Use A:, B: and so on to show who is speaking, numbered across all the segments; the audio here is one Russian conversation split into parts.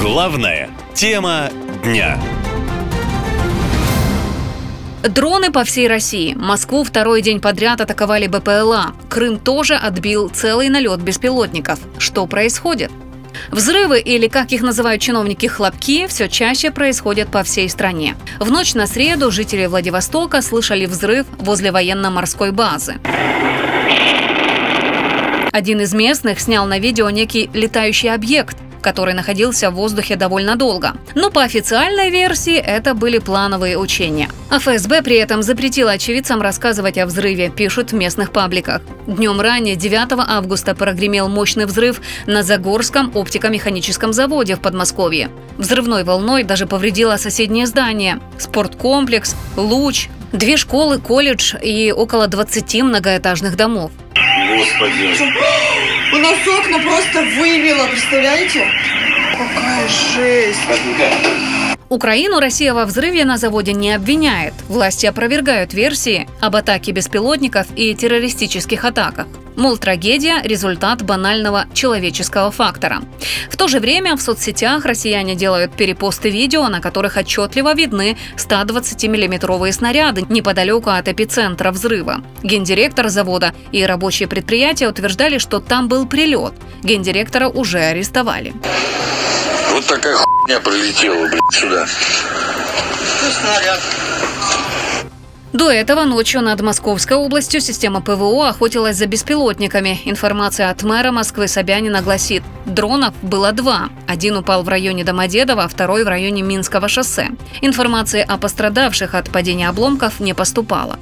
A: Главная тема дня.
B: Дроны по всей России. Москву второй день подряд атаковали БПЛА. Крым тоже отбил целый налет беспилотников. Что происходит? Взрывы или, как их называют чиновники, хлопки все чаще происходят по всей стране. В ночь на среду жители Владивостока слышали взрыв возле военно-морской базы. Один из местных снял на видео некий летающий объект, который находился в воздухе довольно долго. Но по официальной версии это были плановые учения. А ФСБ при этом запретила очевидцам рассказывать о взрыве, пишут в местных пабликах. Днем ранее, 9 августа, прогремел мощный взрыв на Загорском оптико-механическом заводе в Подмосковье. Взрывной волной даже повредило соседнее здание, спорткомплекс, луч, две школы, колледж и около 20 многоэтажных домов.
C: Господи.
D: У нас окна просто выбило, представляете? Какая жесть.
B: Украину Россия во взрыве на заводе не обвиняет. Власти опровергают версии об атаке беспилотников и террористических атаках. Мол, трагедия – результат банального человеческого фактора. В то же время в соцсетях россияне делают перепосты видео, на которых отчетливо видны 120-миллиметровые снаряды неподалеку от эпицентра взрыва. Гендиректор завода и рабочие предприятия утверждали, что там был прилет. Гендиректора уже арестовали.
C: Вот такая хуйня пролетела, блядь, сюда.
D: Снаряд.
B: До этого ночью над Московской областью система ПВО охотилась за беспилотниками. Информация от мэра Москвы Собянина гласит, дронов было два. Один упал в районе Домодедово, а второй в районе Минского шоссе. Информации о пострадавших от падения обломков не поступало.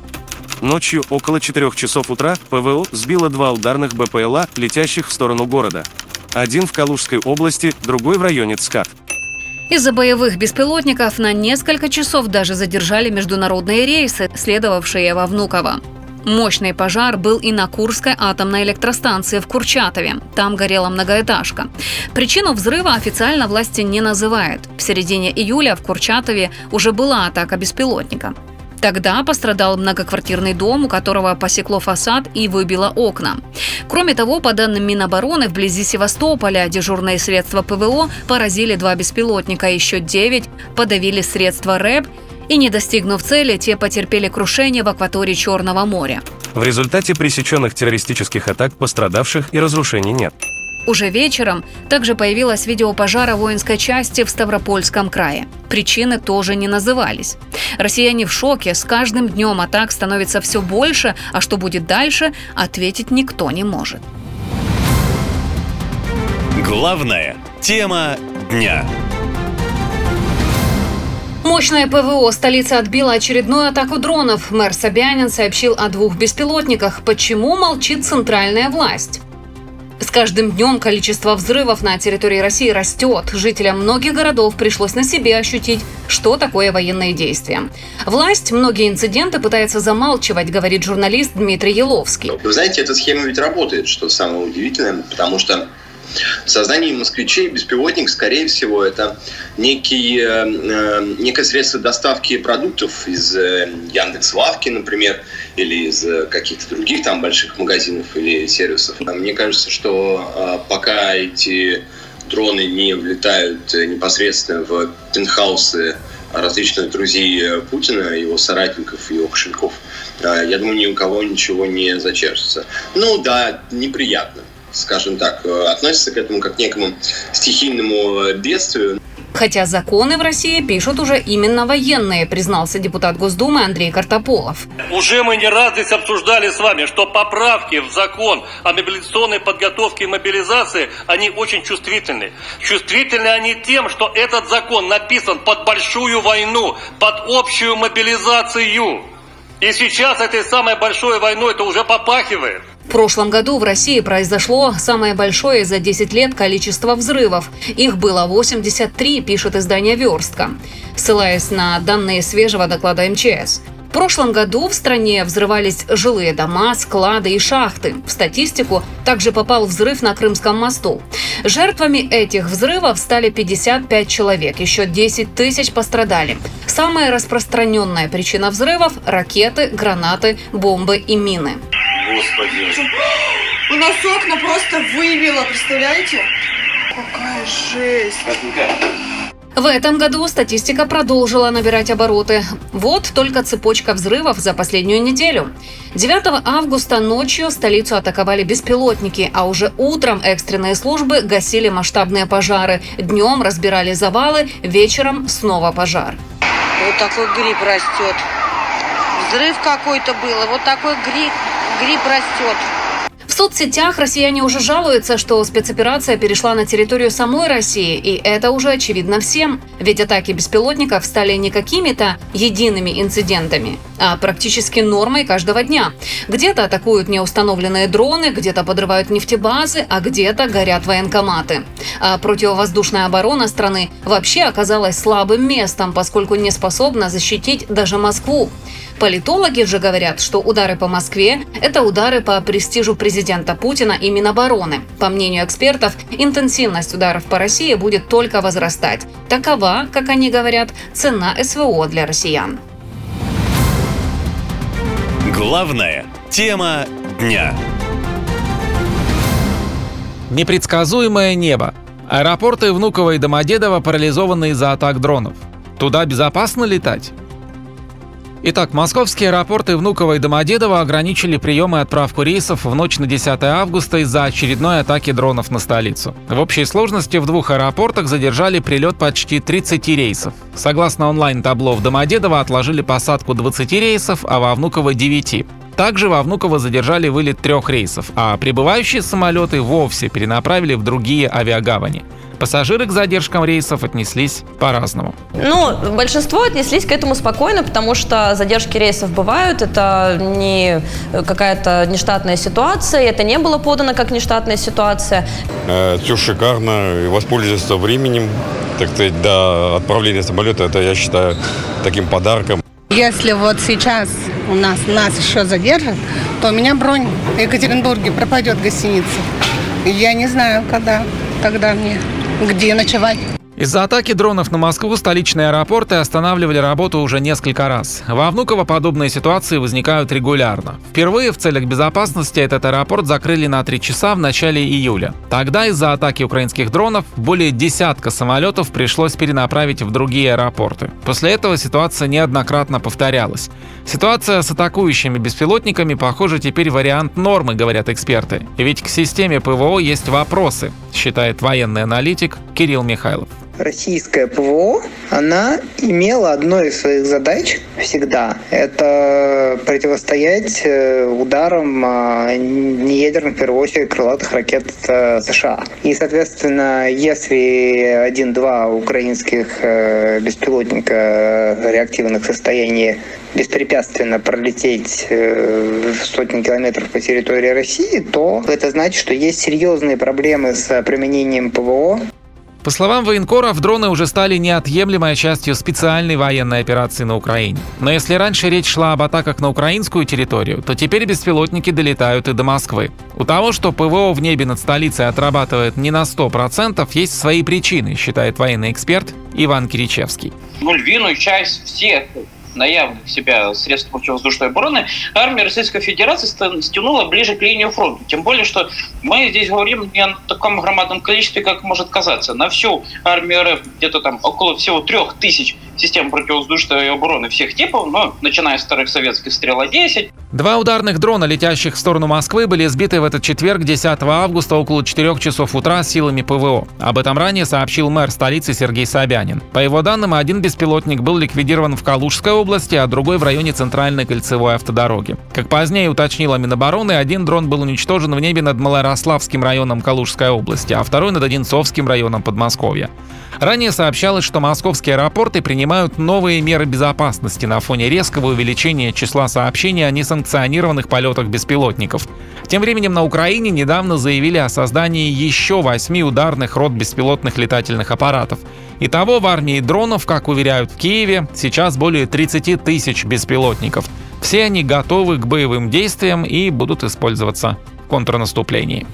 E: Ночью около 4 часов утра ПВО сбило два ударных БПЛА, летящих в сторону города. Один в Калужской области, другой в районе ЦКАД.
B: Из-за боевых беспилотников на несколько часов даже задержали международные рейсы, следовавшие во Внуково. Мощный пожар был и на Курской атомной электростанции в Курчатове. Там горела многоэтажка. Причину взрыва официально власти не называют. В середине июля в Курчатове уже была атака беспилотника. Тогда пострадал многоквартирный дом, у которого посекло фасад и выбило окна. Кроме того, по данным Минобороны, вблизи Севастополя дежурные средства ПВО поразили два беспилотника, еще девять подавили средства РЭБ и, не достигнув цели, те потерпели крушение в акватории Черного моря.
E: В результате пресеченных террористических атак пострадавших и разрушений нет.
B: Уже вечером также появилось видео пожара воинской части в Ставропольском крае. Причины тоже не назывались. Россияне в шоке, с каждым днем атак становится все больше, а что будет дальше, ответить никто не может.
A: Главная тема дня.
B: Мощное ПВО столицы отбила очередную атаку дронов. Мэр Собянин сообщил о двух беспилотниках. Почему молчит центральная власть? С каждым днем количество взрывов на территории России растет. Жителям многих городов пришлось на себе ощутить, что такое военные действия. Власть многие инциденты пытается замалчивать, говорит журналист Дмитрий Еловский.
F: Вы знаете, эта схема ведь работает, что самое удивительное, потому что в сознании москвичей беспилотник, скорее всего, это некий, э, э, некое средство доставки продуктов из э, Яндекс.Лавки, например, или из э, каких-то других там больших магазинов или сервисов. Мне кажется, что э, пока эти дроны не влетают э, непосредственно в пентхаусы различных друзей э, Путина, его соратников, его кошельков, э, я думаю, ни у кого ничего не зачерчится. Ну да, неприятно скажем так, относится к этому как к некому стихийному бедствию.
B: Хотя законы в России пишут уже именно военные, признался депутат Госдумы Андрей Картополов.
G: Уже мы не раз здесь обсуждали с вами, что поправки в закон о мобилизационной подготовке и мобилизации, они очень чувствительны. Чувствительны они тем, что этот закон написан под большую войну, под общую мобилизацию. И сейчас этой самой большой войной это уже попахивает.
B: В прошлом году в России произошло самое большое за 10 лет количество взрывов. Их было 83, пишет издание «Верстка», ссылаясь на данные свежего доклада МЧС. В прошлом году в стране взрывались жилые дома, склады и шахты. В статистику также попал взрыв на Крымском мосту. Жертвами этих взрывов стали 55 человек, еще 10 тысяч пострадали. Самая распространенная причина взрывов – ракеты, гранаты, бомбы и мины.
C: Господи.
D: У нас окна просто выбило, представляете? Какая жесть.
B: В этом году статистика продолжила набирать обороты. Вот только цепочка взрывов за последнюю неделю. 9 августа ночью столицу атаковали беспилотники, а уже утром экстренные службы гасили масштабные пожары. Днем разбирали завалы, вечером снова пожар.
H: Вот такой гриб растет. Взрыв какой-то был, вот такой гриб, гриб растет.
B: В соцсетях россияне уже жалуются, что спецоперация перешла на территорию самой России, и это уже очевидно всем. Ведь атаки беспилотников стали не какими-то едиными инцидентами, а практически нормой каждого дня. Где-то атакуют неустановленные дроны, где-то подрывают нефтебазы, а где-то горят военкоматы. А противовоздушная оборона страны вообще оказалась слабым местом, поскольку не способна защитить даже Москву. Политологи же говорят, что удары по Москве – это удары по престижу президента Путина и Минобороны. По мнению экспертов, интенсивность ударов по России будет только возрастать. Такова, как они говорят, цена СВО для россиян.
A: Главная тема дня.
I: Непредсказуемое небо. Аэропорты Внуково и Домодедово парализованы из-за атак дронов. Туда безопасно летать? Итак, московские аэропорты Внуково и Домодедово ограничили прием и отправку рейсов в ночь на 10 августа из-за очередной атаки дронов на столицу. В общей сложности в двух аэропортах задержали прилет почти 30 рейсов. Согласно онлайн-табло в Домодедово отложили посадку 20 рейсов, а во Внуково 9. Также во Внуково задержали вылет трех рейсов, а прибывающие самолеты вовсе перенаправили в другие авиагавани. Пассажиры к задержкам рейсов отнеслись по-разному.
J: Ну, большинство отнеслись к этому спокойно, потому что задержки рейсов бывают, это не какая-то нештатная ситуация, это не было подано как нештатная ситуация.
K: Э, Все шикарно, воспользоваться временем, так сказать, до отправления самолета, это я считаю таким подарком.
L: Если вот сейчас у нас нас еще задержат, то у меня бронь в Екатеринбурге пропадет гостиница. Я не знаю, когда тогда мне, где ночевать.
I: Из-за атаки дронов на Москву столичные аэропорты останавливали работу уже несколько раз. Во Внуково подобные ситуации возникают регулярно. Впервые в целях безопасности этот аэропорт закрыли на три часа в начале июля. Тогда из-за атаки украинских дронов более десятка самолетов пришлось перенаправить в другие аэропорты. После этого ситуация неоднократно повторялась. Ситуация с атакующими беспилотниками, похоже, теперь вариант нормы, говорят эксперты. Ведь к системе ПВО есть вопросы, считает военный аналитик Кирилл Михайлов
M: российская ПВО, она имела одной из своих задач всегда. Это противостоять э, ударам а, неядерных, в первую очередь, крылатых ракет э, США. И, соответственно, если один-два украинских э, беспилотника реактивных состояний беспрепятственно пролететь сотни километров по территории России, то это значит, что есть серьезные проблемы с применением ПВО
I: по словам военкоров, дроны уже стали неотъемлемой частью специальной военной операции на Украине. Но если раньше речь шла об атаках на украинскую территорию, то теперь беспилотники долетают и до Москвы. У того, что ПВО в небе над столицей отрабатывает не на 100%, есть свои причины, считает военный эксперт Иван Киричевский.
N: Ну, львиную часть всех наявных себя средств противовоздушной обороны, армия Российской Федерации стянула ближе к линии фронта. Тем более, что мы здесь говорим не о таком громадном количестве, как может казаться. На всю армию РФ где-то там около всего трех тысяч систем противовоздушной обороны всех типов, но начиная с старых советских «Стрела-10».
I: Два ударных дрона, летящих в сторону Москвы, были сбиты в этот четверг, 10 августа, около 4 часов утра силами ПВО. Об этом ранее сообщил мэр столицы Сергей Собянин. По его данным, один беспилотник был ликвидирован в Калужской области, а другой в районе центральной кольцевой автодороги. Как позднее уточнила Минобороны, один дрон был уничтожен в небе над Малорославским районом Калужской области, а второй над Одинцовским районом Подмосковья. Ранее сообщалось, что московские аэропорты принимают новые меры безопасности на фоне резкого увеличения числа сообщений о несанкционированных полетах беспилотников. Тем временем на Украине недавно заявили о создании еще восьми ударных рот беспилотных летательных аппаратов. Итого в армии дронов, как уверяют в Киеве, сейчас более 30 тысяч беспилотников. Все они готовы к боевым действиям и будут использоваться в контрнаступлении.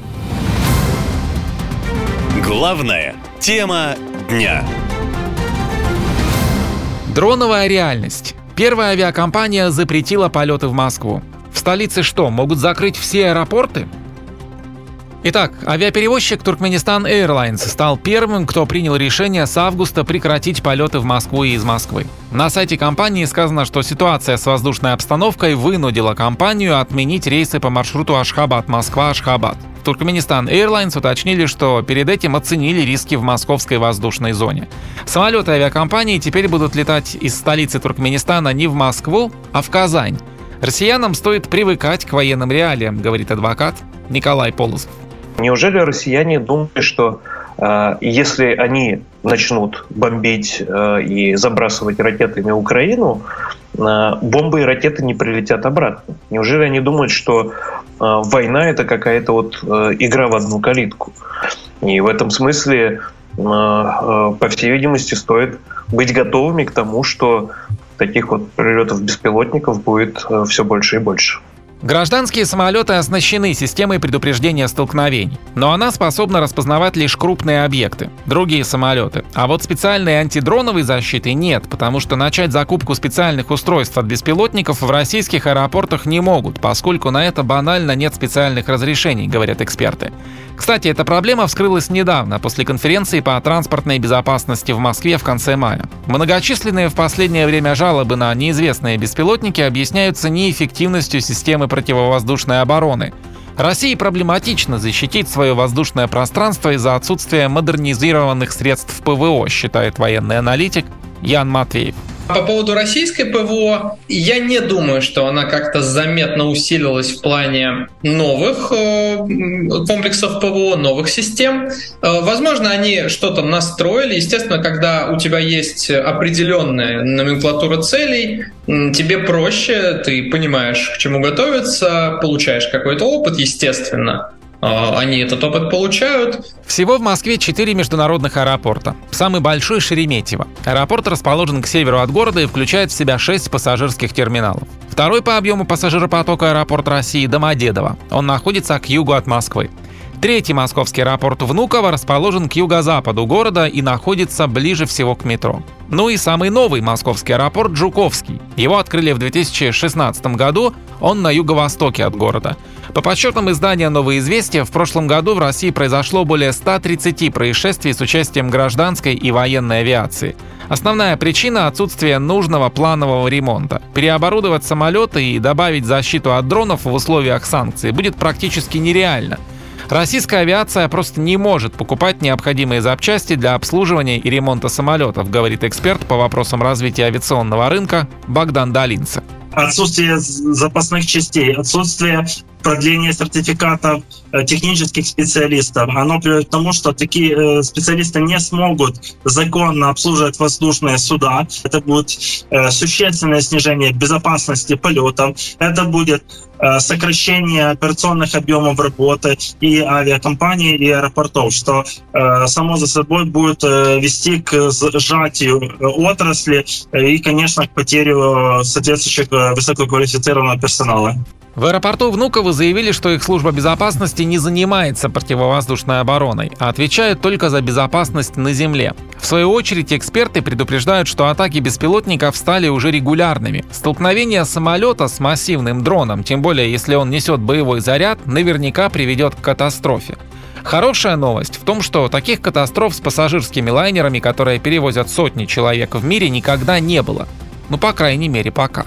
A: Главная тема дня.
I: Дроновая реальность. Первая авиакомпания запретила полеты в Москву. В столице что, могут закрыть все аэропорты? Итак, авиаперевозчик Туркменистан Airlines стал первым, кто принял решение с августа прекратить полеты в Москву и из Москвы. На сайте компании сказано, что ситуация с воздушной обстановкой вынудила компанию отменить рейсы по маршруту Ашхабад-Москва-Ашхабад. Туркменистан Airlines уточнили, что перед этим оценили риски в московской воздушной зоне. Самолеты авиакомпании теперь будут летать из столицы Туркменистана не в Москву, а в Казань. Россиянам стоит привыкать к военным реалиям, говорит адвокат Николай Полозов.
O: Неужели россияне думают, что э, если они начнут бомбить э, и забрасывать ракетами Украину, э, бомбы и ракеты не прилетят обратно? Неужели они думают, что э, война это какая-то вот э, игра в одну калитку? И в этом смысле, э, по всей видимости, стоит быть готовыми к тому, что таких вот прилетов беспилотников будет все больше и больше.
I: Гражданские самолеты оснащены системой предупреждения столкновений, но она способна распознавать лишь крупные объекты, другие самолеты. А вот специальной антидроновой защиты нет, потому что начать закупку специальных устройств от беспилотников в российских аэропортах не могут, поскольку на это банально нет специальных разрешений, говорят эксперты. Кстати, эта проблема вскрылась недавно, после конференции по транспортной безопасности в Москве в конце мая. Многочисленные в последнее время жалобы на неизвестные беспилотники объясняются неэффективностью системы противовоздушной обороны. России проблематично защитить свое воздушное пространство из-за отсутствия модернизированных средств ПВО, считает военный аналитик Ян Матвеев.
P: По поводу российской ПВО, я не думаю, что она как-то заметно усилилась в плане новых э, комплексов ПВО, новых систем. Э, возможно, они что-то настроили. Естественно, когда у тебя есть определенная номенклатура целей, тебе проще, ты понимаешь, к чему готовиться, получаешь какой-то опыт, естественно. А, они этот опыт получают.
I: Всего в Москве 4 международных аэропорта. Самый большой – Шереметьево. Аэропорт расположен к северу от города и включает в себя 6 пассажирских терминалов. Второй по объему пассажиропотока аэропорт России – Домодедово. Он находится к югу от Москвы. Третий московский аэропорт Внуково расположен к юго-западу города и находится ближе всего к метро. Ну и самый новый московский аэропорт Жуковский. Его открыли в 2016 году, он на юго-востоке от города. По подсчетам издания «Новые известия», в прошлом году в России произошло более 130 происшествий с участием гражданской и военной авиации. Основная причина – отсутствие нужного планового ремонта. Переоборудовать самолеты и добавить защиту от дронов в условиях санкций будет практически нереально – Российская авиация просто не может покупать необходимые запчасти для обслуживания и ремонта самолетов, говорит эксперт по вопросам развития авиационного рынка Богдан Долинцев
Q: отсутствие запасных частей, отсутствие продления сертификатов э, технических специалистов, оно приводит к тому, что такие э, специалисты не смогут законно обслуживать воздушные суда. Это будет э, существенное снижение безопасности полетов. Это будет сокращение операционных объемов работы и авиакомпаний, и аэропортов, что само за собой будет вести к сжатию отрасли и, конечно, к потере соответствующих высококвалифицированного персонала.
I: В аэропорту Внуково заявили, что их служба безопасности не занимается противовоздушной обороной, а отвечает только за безопасность на земле. В свою очередь, эксперты предупреждают, что атаки беспилотников стали уже регулярными. Столкновение самолета с массивным дроном, тем более если он несет боевой заряд, наверняка приведет к катастрофе. Хорошая новость в том, что таких катастроф с пассажирскими лайнерами, которые перевозят сотни человек в мире, никогда не было. Ну, по крайней мере, пока.